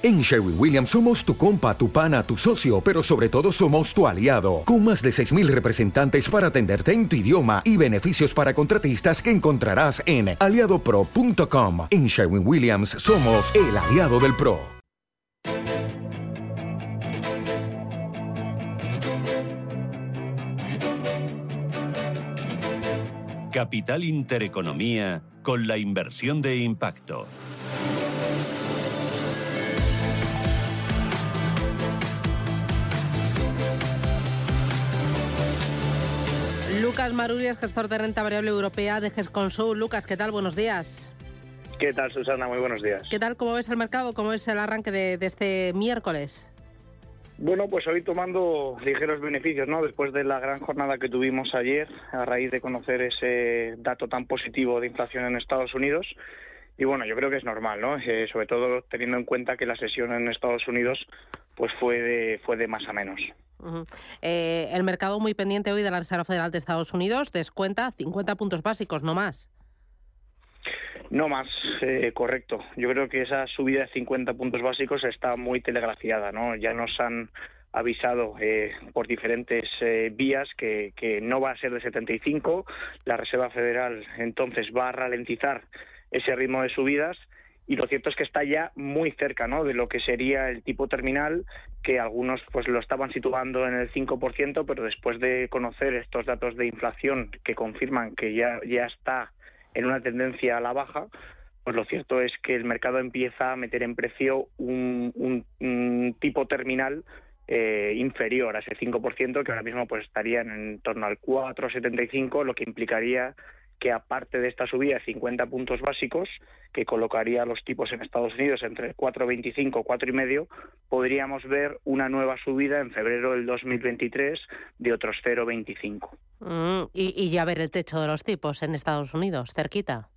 En Sherwin Williams somos tu compa, tu pana, tu socio, pero sobre todo somos tu aliado, con más de 6.000 representantes para atenderte en tu idioma y beneficios para contratistas que encontrarás en aliadopro.com. En Sherwin Williams somos el aliado del PRO. Capital Intereconomía con la inversión de impacto. Lucas Marurias, gestor de renta variable europea de GESConsul. Lucas, ¿qué tal? Buenos días. ¿Qué tal, Susana? Muy buenos días. ¿Qué tal? ¿Cómo ves el mercado? ¿Cómo es el arranque de, este miércoles? Bueno, pues hoy tomando ligeros beneficios, ¿no? Después de la gran jornada que tuvimos ayer, a raíz de conocer ese dato tan positivo de inflación en Estados Unidos. Y bueno, yo creo que es normal, ¿no? Eh, sobre todo teniendo en cuenta que la sesión en Estados Unidos pues fue de, fue de más a menos. Eh, el mercado muy pendiente hoy de la Reserva Federal de Estados Unidos descuenta 50 puntos básicos, no más. No más, eh, correcto. Yo creo que esa subida de 50 puntos básicos está muy telegrafiada, ¿no? Ya nos han avisado eh, por diferentes vías que, que no va a ser de 75. La Reserva Federal entonces va a ralentizar ese ritmo de subidas y lo cierto es que está ya muy cerca ¿no? de lo que sería el tipo terminal, que algunos pues lo estaban situando en el 5%, pero después de conocer estos datos de inflación que confirman que ya, ya está en una tendencia a la baja, pues lo cierto es que el mercado empieza a meter en precio un, tipo terminal eh, inferior a ese 5%, que ahora mismo pues estaría en torno al 4,75, lo que implicaría que aparte de esta subida de 50 puntos básicos, que colocaría los tipos en Estados Unidos entre 4,25 y 4,5, podríamos ver una nueva subida en febrero del 2023 de otros 0,25. Mm, y, y ya ver el techo de los tipos en Estados Unidos, cerquita.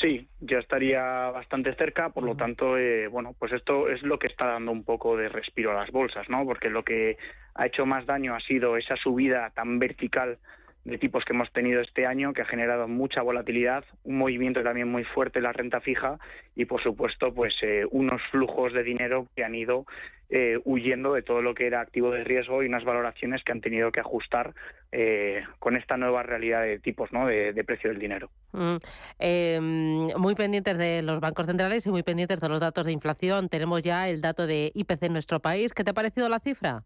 Sí, ya estaría bastante cerca, por lo tanto, eh, bueno, pues esto es lo que está dando un poco de respiro a las bolsas, ¿no? Porque lo que ha hecho más daño ha sido esa subida tan vertical de tipos que hemos tenido este año, que ha generado mucha volatilidad, un movimiento también muy fuerte en la renta fija y, por supuesto, pues eh, unos flujos de dinero que han ido eh, huyendo de todo lo que era activo de riesgo y unas valoraciones que han tenido que ajustar eh, con esta nueva realidad de tipos ¿no? de, precio del dinero. Mm, em, muy pendientes de los bancos centrales y muy pendientes de los datos de inflación. Tenemos ya el dato de IPC en nuestro país. ¿Qué te ha parecido la cifra?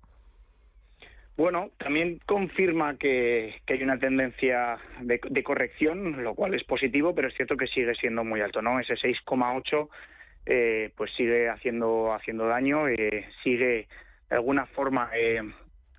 Bueno, también confirma que, hay una tendencia de, corrección, lo cual es positivo, pero es cierto que sigue siendo muy alto, ¿no? Ese 6,8 eh, pues sigue haciendo haciendo daño, eh, sigue de alguna forma eh,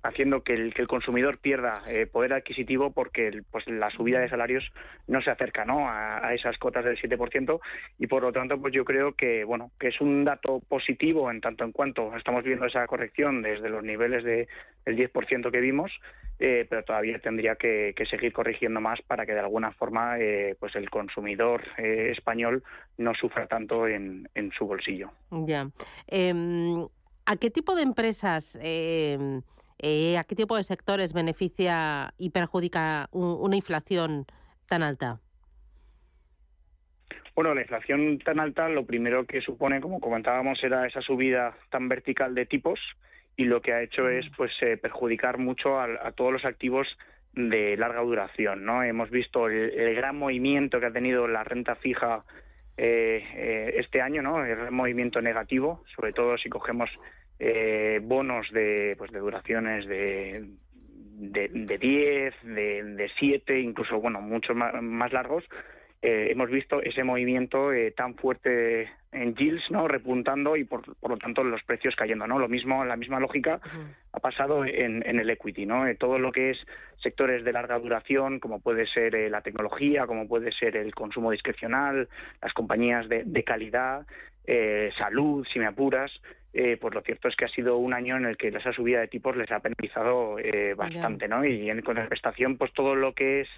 haciendo que el, que el consumidor pierda eh, poder adquisitivo porque pues la subida de salarios no se acerca ¿no? A, esas cotas del 7% y por lo tanto pues yo creo que bueno que es un dato positivo en tanto en cuanto estamos viendo esa corrección desde los niveles de, del 10% que vimos eh, pero todavía tendría que, seguir corrigiendo más para que de alguna forma eh, pues el consumidor español no sufra tanto en, en su bolsillo. Ya. Em, ¿A qué tipo de empresas em, eh, ¿A qué tipo de sectores beneficia y perjudica una inflación tan alta? Bueno, la inflación tan alta lo primero que supone, como comentábamos, era esa subida tan vertical de tipos y lo que ha hecho es pues eh, perjudicar mucho a, todos los activos de larga duración. ¿no? Hemos visto el, gran movimiento que ha tenido la renta fija eh, este año, ¿no? el movimiento negativo, sobre todo si cogemos eh, bonos de, pues de duraciones de, de, de 10, de, de 7, incluso bueno, mucho más, largos, eh, hemos visto ese movimiento eh, tan fuerte en yields, ¿no? repuntando y por, por, lo tanto los precios cayendo, ¿no? Lo mismo, la misma lógica ha pasado en, en, el equity, ¿no? todo lo que es sectores de larga duración, como puede ser la tecnología, como puede ser el consumo discrecional, las compañías de, de calidad, salud, si me apuras, eh, pues lo cierto es que ha sido un año en el que esa subida de tipos les ha penalizado eh, bastante, ¿no? Y en contraprestación, pues todo lo que es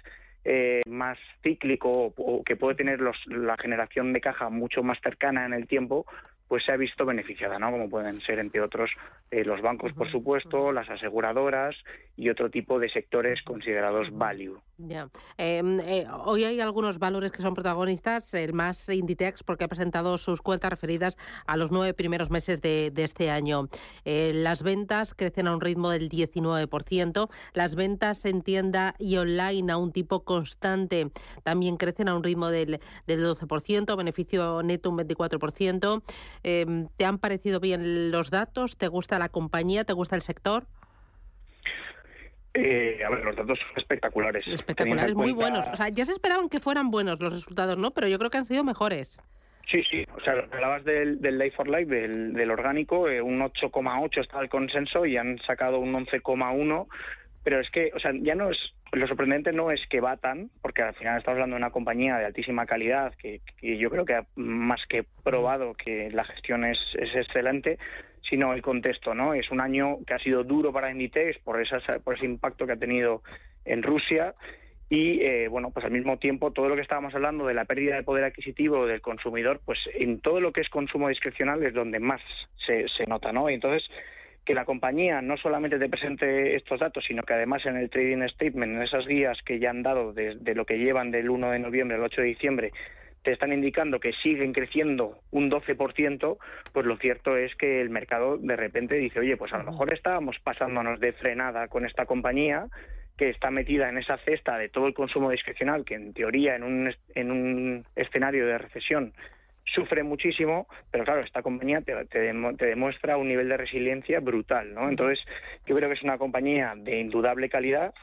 eh, más cíclico o que puede tener los, la generación de caja mucho más cercana en el tiempo, pues se ha visto beneficiada, ¿no? Como pueden ser, entre otros, eh, los bancos, por supuesto, las aseguradoras y otro tipo de sectores considerados value. Ya. Em, eh, hoy hay algunos valores que son protagonistas, el más Inditex, porque ha presentado sus cuentas referidas a los nueve primeros meses de, este año. Eh, las ventas crecen a un ritmo del 19%, las ventas en tienda y online a un tipo constante también crecen a un ritmo del, del 12%, beneficio neto un 24%. Em, ¿Te han parecido bien los datos? ¿Te gusta la compañía? ¿Te gusta el sector? Eh, a ver, los datos son espectaculares. Espectaculares, muy buenos. O sea, ya se esperaban que fueran buenos los resultados, ¿no? Pero yo creo que han sido mejores. Sí, sí. O sea, hablabas del, del Life for Life, del, orgánico, eh, un 8,8 está el consenso y han sacado un 11,1. Pero es que, o sea, ya no es. Lo sorprendente no es que batan, porque al final estamos hablando de una compañía de altísima calidad que, yo creo que ha más que probado que la gestión es, es excelente, sino el contexto, ¿no? Es un año que ha sido duro para Inditex por, por ese impacto que ha tenido en Rusia y, eh, bueno, pues al mismo tiempo todo lo que estábamos hablando de la pérdida de poder adquisitivo del consumidor, pues en todo lo que es consumo discrecional es donde más se, se nota, ¿no? Y entonces que la compañía no solamente te presente estos datos, sino que además en el trading statement, en esas guías que ya han dado de, de lo que llevan del 1 de noviembre al 8 de diciembre, te están indicando que siguen creciendo un 12%, pues lo cierto es que el mercado de repente dice, oye, pues a lo mejor estábamos pasándonos de frenada con esta compañía que está metida en esa cesta de todo el consumo discrecional, que en teoría en un, en un escenario de recesión sufre muchísimo, pero claro, esta compañía te, te, te, demuestra un nivel de resiliencia brutal, ¿no? Entonces, yo creo que es una compañía de indudable calidad,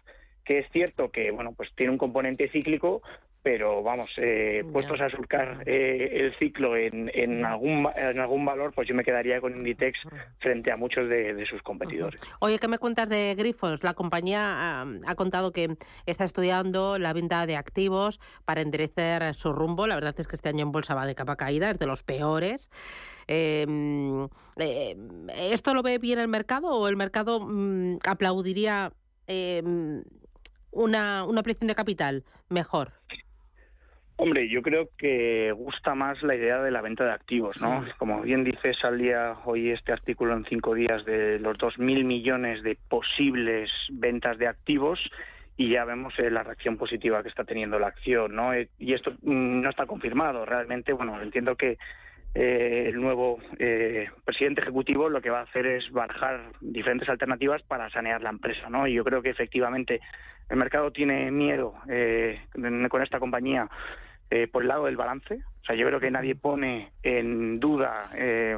que es cierto que, bueno, pues tiene un componente cíclico, pero vamos, eh, puestos a surcar eh, el ciclo en, en, algún, en algún valor, pues yo me quedaría con Inditex frente a muchos de, sus competidores. Oye, ¿qué me cuentas de Grifos? La compañía ha contado que está estudiando la venta de activos para enderecer su rumbo. La verdad es que este año en bolsa va de capa caída, es de los peores. Em, eh, ¿Esto lo ve bien el mercado o el mercado mm, aplaudiría em, una, una presión de capital mejor? Hombre, yo creo que gusta más la idea de la venta de activos, ¿no? Como bien dice, salía hoy este artículo en cinco días de los 2.000 millones de posibles ventas de activos y ya vemos eh, la reacción positiva que está teniendo la acción, ¿no? Eh, y esto mm, no está confirmado. Realmente, bueno, entiendo que eh, el nuevo presidente ejecutivo lo que va a hacer es barajar diferentes alternativas para sanear la empresa, ¿no? Y yo creo que efectivamente el mercado tiene miedo con esta compañía eh, por el lado del balance. O sea, yo creo que nadie pone en duda, eh,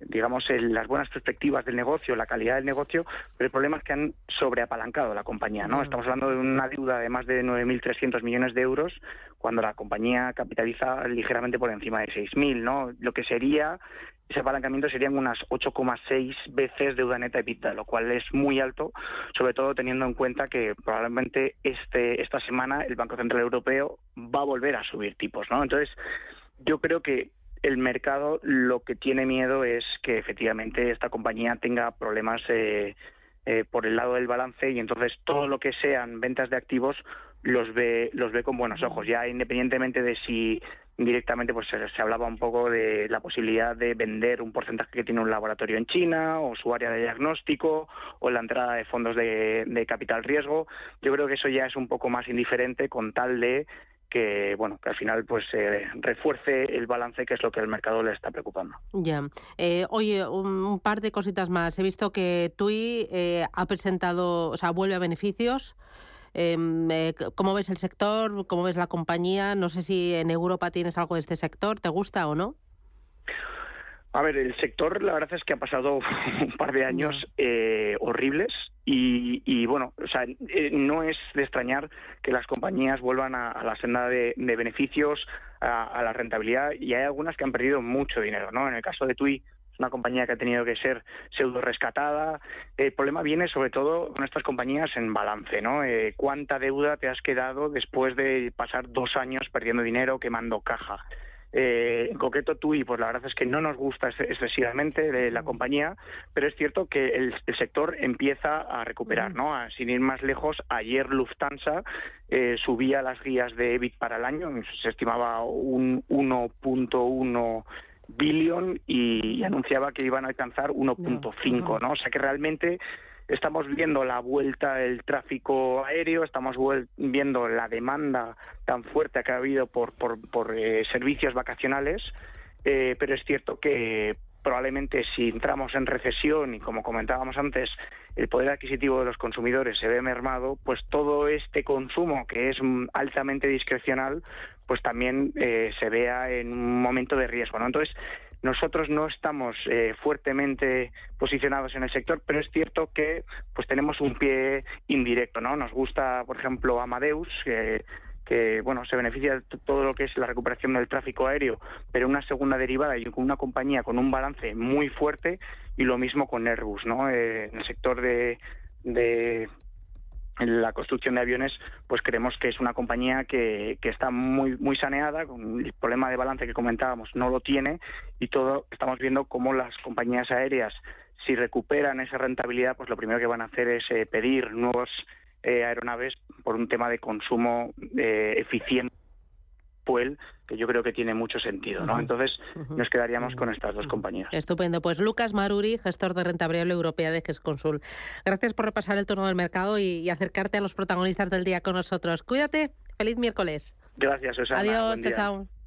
digamos, las buenas perspectivas del negocio, la calidad del negocio, pero el problema es que han sobreapalancado la compañía, ¿no? Estamos hablando de una deuda de más de 9.300 millones de euros, cuando la compañía capitaliza ligeramente por encima de 6.000, ¿no? Lo que sería ese apalancamiento serían unas 8,6 veces deuda neta EBITDA, lo cual es muy alto, sobre todo teniendo en cuenta que probablemente este, esta semana el Banco Central Europeo va a volver a subir tipos, ¿no? Entonces, yo creo que el mercado lo que tiene miedo es que efectivamente esta compañía tenga problemas eh, eh, por el lado del balance y entonces todo lo que sean ventas de activos los ve los ve con buenos ojos ya independientemente de si directamente pues se, hablaba un poco de la posibilidad de vender un porcentaje que tiene un laboratorio en China o su área de diagnóstico o la entrada de fondos de, capital riesgo. Yo creo que eso ya es un poco más indiferente con tal de que bueno que al final pues se refuerce el balance que es lo que el mercado le está preocupando. Ya. Eh, oye, un, par de cositas más. He visto que TUI eh, ha presentado, o sea, vuelve a beneficios. Em, eh, ¿Cómo ves el sector? ¿Cómo ves la compañía? No sé si en Europa tienes algo de este sector. ¿Te gusta o no? A ver, el sector la verdad es que ha pasado un par de años eh, horribles y, bueno, o sea, eh, no es de extrañar que las compañías vuelvan a, la senda de, beneficios, a, a, la rentabilidad y hay algunas que han perdido mucho dinero, ¿no? En el caso de TUI una compañía que ha tenido que ser pseudo rescatada. El problema viene sobre todo con estas compañías en balance, ¿no? Eh, ¿Cuánta deuda te has quedado después de pasar dos años perdiendo dinero, quemando caja? Eh, en concreto TUI, pues la verdad es que no nos gusta excesivamente de la compañía, pero es cierto que el, sector empieza a recuperar, ¿no? sin ir más lejos, ayer Lufthansa eh, subía las guías de EBIT para el año, se estimaba un 1.1 billón y, anunciaba que iban a alcanzar 1.5, ¿no? O sea que realmente estamos viendo la vuelta del tráfico aéreo, estamos viendo la demanda tan fuerte que ha habido por, por, eh, servicios vacacionales, eh, pero es cierto que probablemente si entramos en recesión y como comentábamos antes, el poder adquisitivo de los consumidores se ve mermado, pues todo este consumo que es altamente discrecional, pues también eh, se vea en un momento de riesgo, ¿no? Entonces, nosotros no estamos eh, fuertemente posicionados en el sector, pero es cierto que pues tenemos un pie indirecto, ¿no? Nos gusta, por ejemplo, Amadeus, que que bueno se beneficia de todo lo que es la recuperación del tráfico aéreo, pero una segunda derivada y una compañía con un balance muy fuerte y lo mismo con Airbus, ¿no? Eh, en el sector de, de la construcción de aviones, pues creemos que es una compañía que, que, está muy muy saneada, con el problema de balance que comentábamos no lo tiene y todo estamos viendo cómo las compañías aéreas si recuperan esa rentabilidad, pues lo primero que van a hacer es eh, pedir nuevos eh, aeronaves por un tema de consumo eh, eficiente que yo creo que tiene mucho sentido, ¿no? Entonces nos quedaríamos con estas dos compañías. Estupendo. Pues Lucas Maruri, gestor de renta variable europea de GESConsul. Gracias por repasar el turno del mercado y, acercarte a los protagonistas del día con nosotros. Cuídate. Feliz miércoles. Gracias, Susana. Adiós. Chao, chao.